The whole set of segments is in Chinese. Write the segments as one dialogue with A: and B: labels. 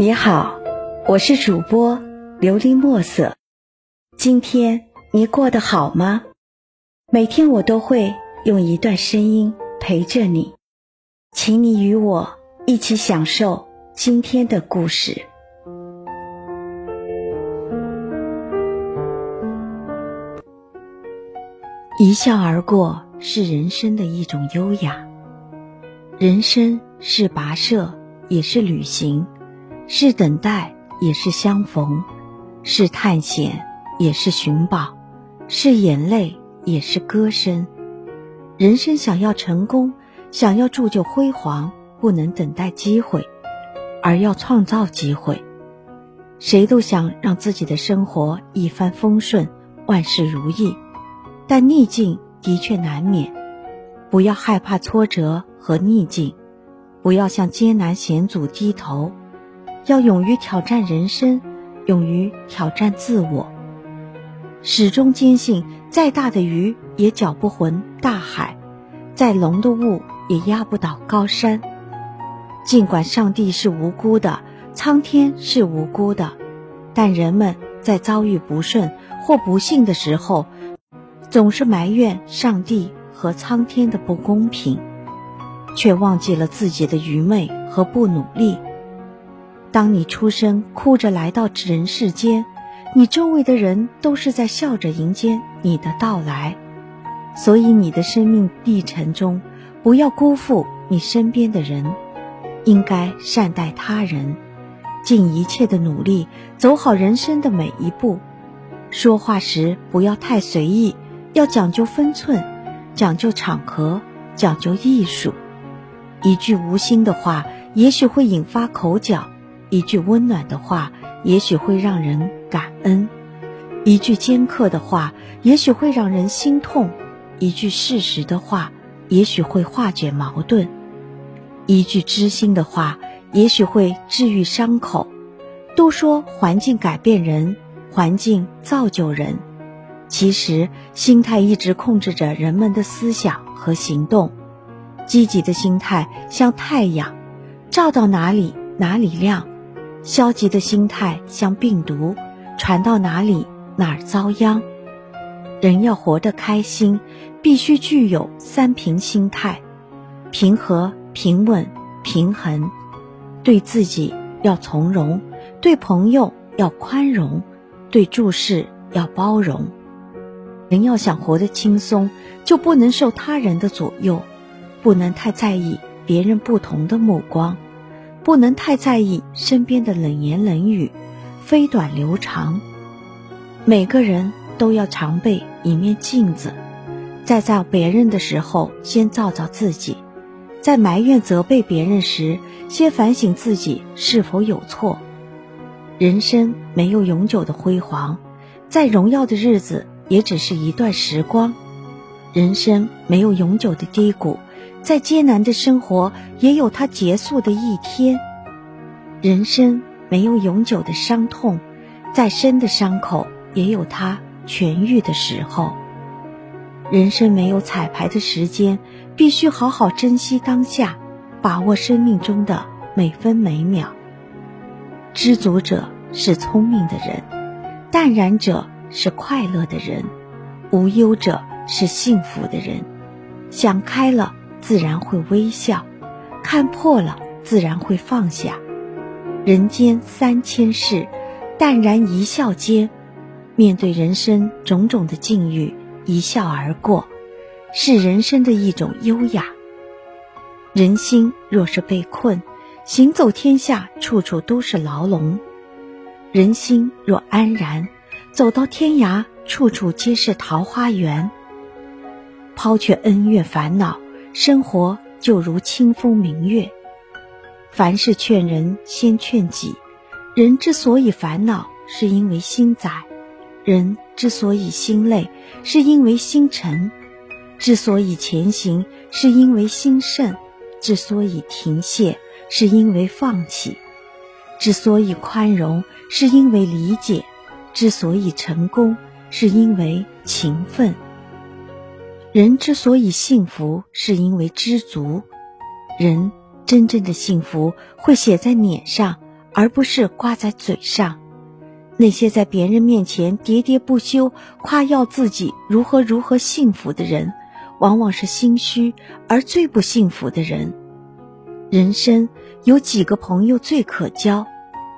A: 你好，我是主播琉璃墨色。今天你过得好吗？每天我都会用一段声音陪着你，请你与我一起享受今天的故事。一笑而过是人生的一种优雅，人生是跋涉，也是旅行。是等待，也是相逢；是探险，也是寻宝；是眼泪，也是歌声。人生想要成功，想要铸就辉煌，不能等待机会，而要创造机会。谁都想让自己的生活一帆风顺，万事如意，但逆境的确难免。不要害怕挫折和逆境，不要向艰难险阻低头。要勇于挑战人生，勇于挑战自我，始终坚信，再大的鱼也搅不浑大海，再浓的雾也压不倒高山。尽管上帝是无辜的，苍天是无辜的，但人们在遭遇不顺或不幸的时候，总是埋怨上帝和苍天的不公平，却忘记了自己的愚昧和不努力。当你出生哭着来到人世间，你周围的人都是在笑着迎接你的到来。所以，你的生命历程中，不要辜负你身边的人，应该善待他人，尽一切的努力走好人生的每一步。说话时不要太随意，要讲究分寸，讲究场合，讲究艺术。一句无心的话，也许会引发口角。一句温暖的话，也许会让人感恩；一句尖刻的话，也许会让人心痛；一句事实的话，也许会化解矛盾；一句知心的话，也许会治愈伤口。都说环境改变人，环境造就人，其实心态一直控制着人们的思想和行动。积极的心态像太阳，照到哪里哪里亮。消极的心态像病毒，传到哪里哪儿遭殃。人要活得开心，必须具有三平心态：平和、平稳、平衡。对自己要从容，对朋友要宽容，对注事要包容。人要想活得轻松，就不能受他人的左右，不能太在意别人不同的目光。不能太在意身边的冷言冷语，飞短流长。每个人都要常备一面镜子，在照别人的时候，先照照自己；在埋怨责备别人时，先反省自己是否有错。人生没有永久的辉煌，再荣耀的日子也只是一段时光；人生没有永久的低谷。再艰难的生活，也有它结束的一天。人生没有永久的伤痛，再深的伤口也有它痊愈的时候。人生没有彩排的时间，必须好好珍惜当下，把握生命中的每分每秒。知足者是聪明的人，淡然者是快乐的人，无忧者是幸福的人。想开了。自然会微笑，看破了自然会放下。人间三千事，淡然一笑间，面对人生种种的境遇，一笑而过，是人生的一种优雅。人心若是被困，行走天下，处处都是牢笼；人心若安然，走到天涯，处处皆是桃花源。抛却恩怨烦恼。生活就如清风明月，凡事劝人先劝己。人之所以烦恼，是因为心窄；人之所以心累，是因为心沉；之所以前行，是因为心盛；之所以停歇，是因为放弃；之所以宽容，是因为理解；之所以成功，是因为勤奋。人之所以幸福，是因为知足。人真正的幸福会写在脸上，而不是挂在嘴上。那些在别人面前喋喋不休夸耀自己如何如何幸福的人，往往是心虚而最不幸福的人。人生有几个朋友最可交？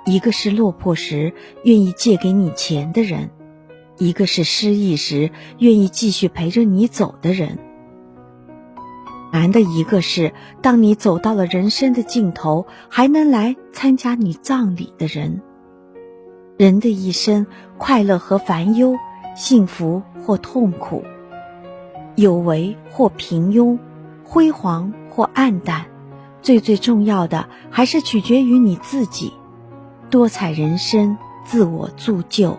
A: 一个是落魄时愿意借给你钱的人，一个是失意时愿意继续陪着你走的人。难的一个是，当你走到了人生的尽头，还能来参加你葬礼的人。人的一生，快乐和烦忧，幸福或痛苦，有为或平庸，辉煌或暗淡，最最重要的还是取决于你自己。多彩人生，自我铸就。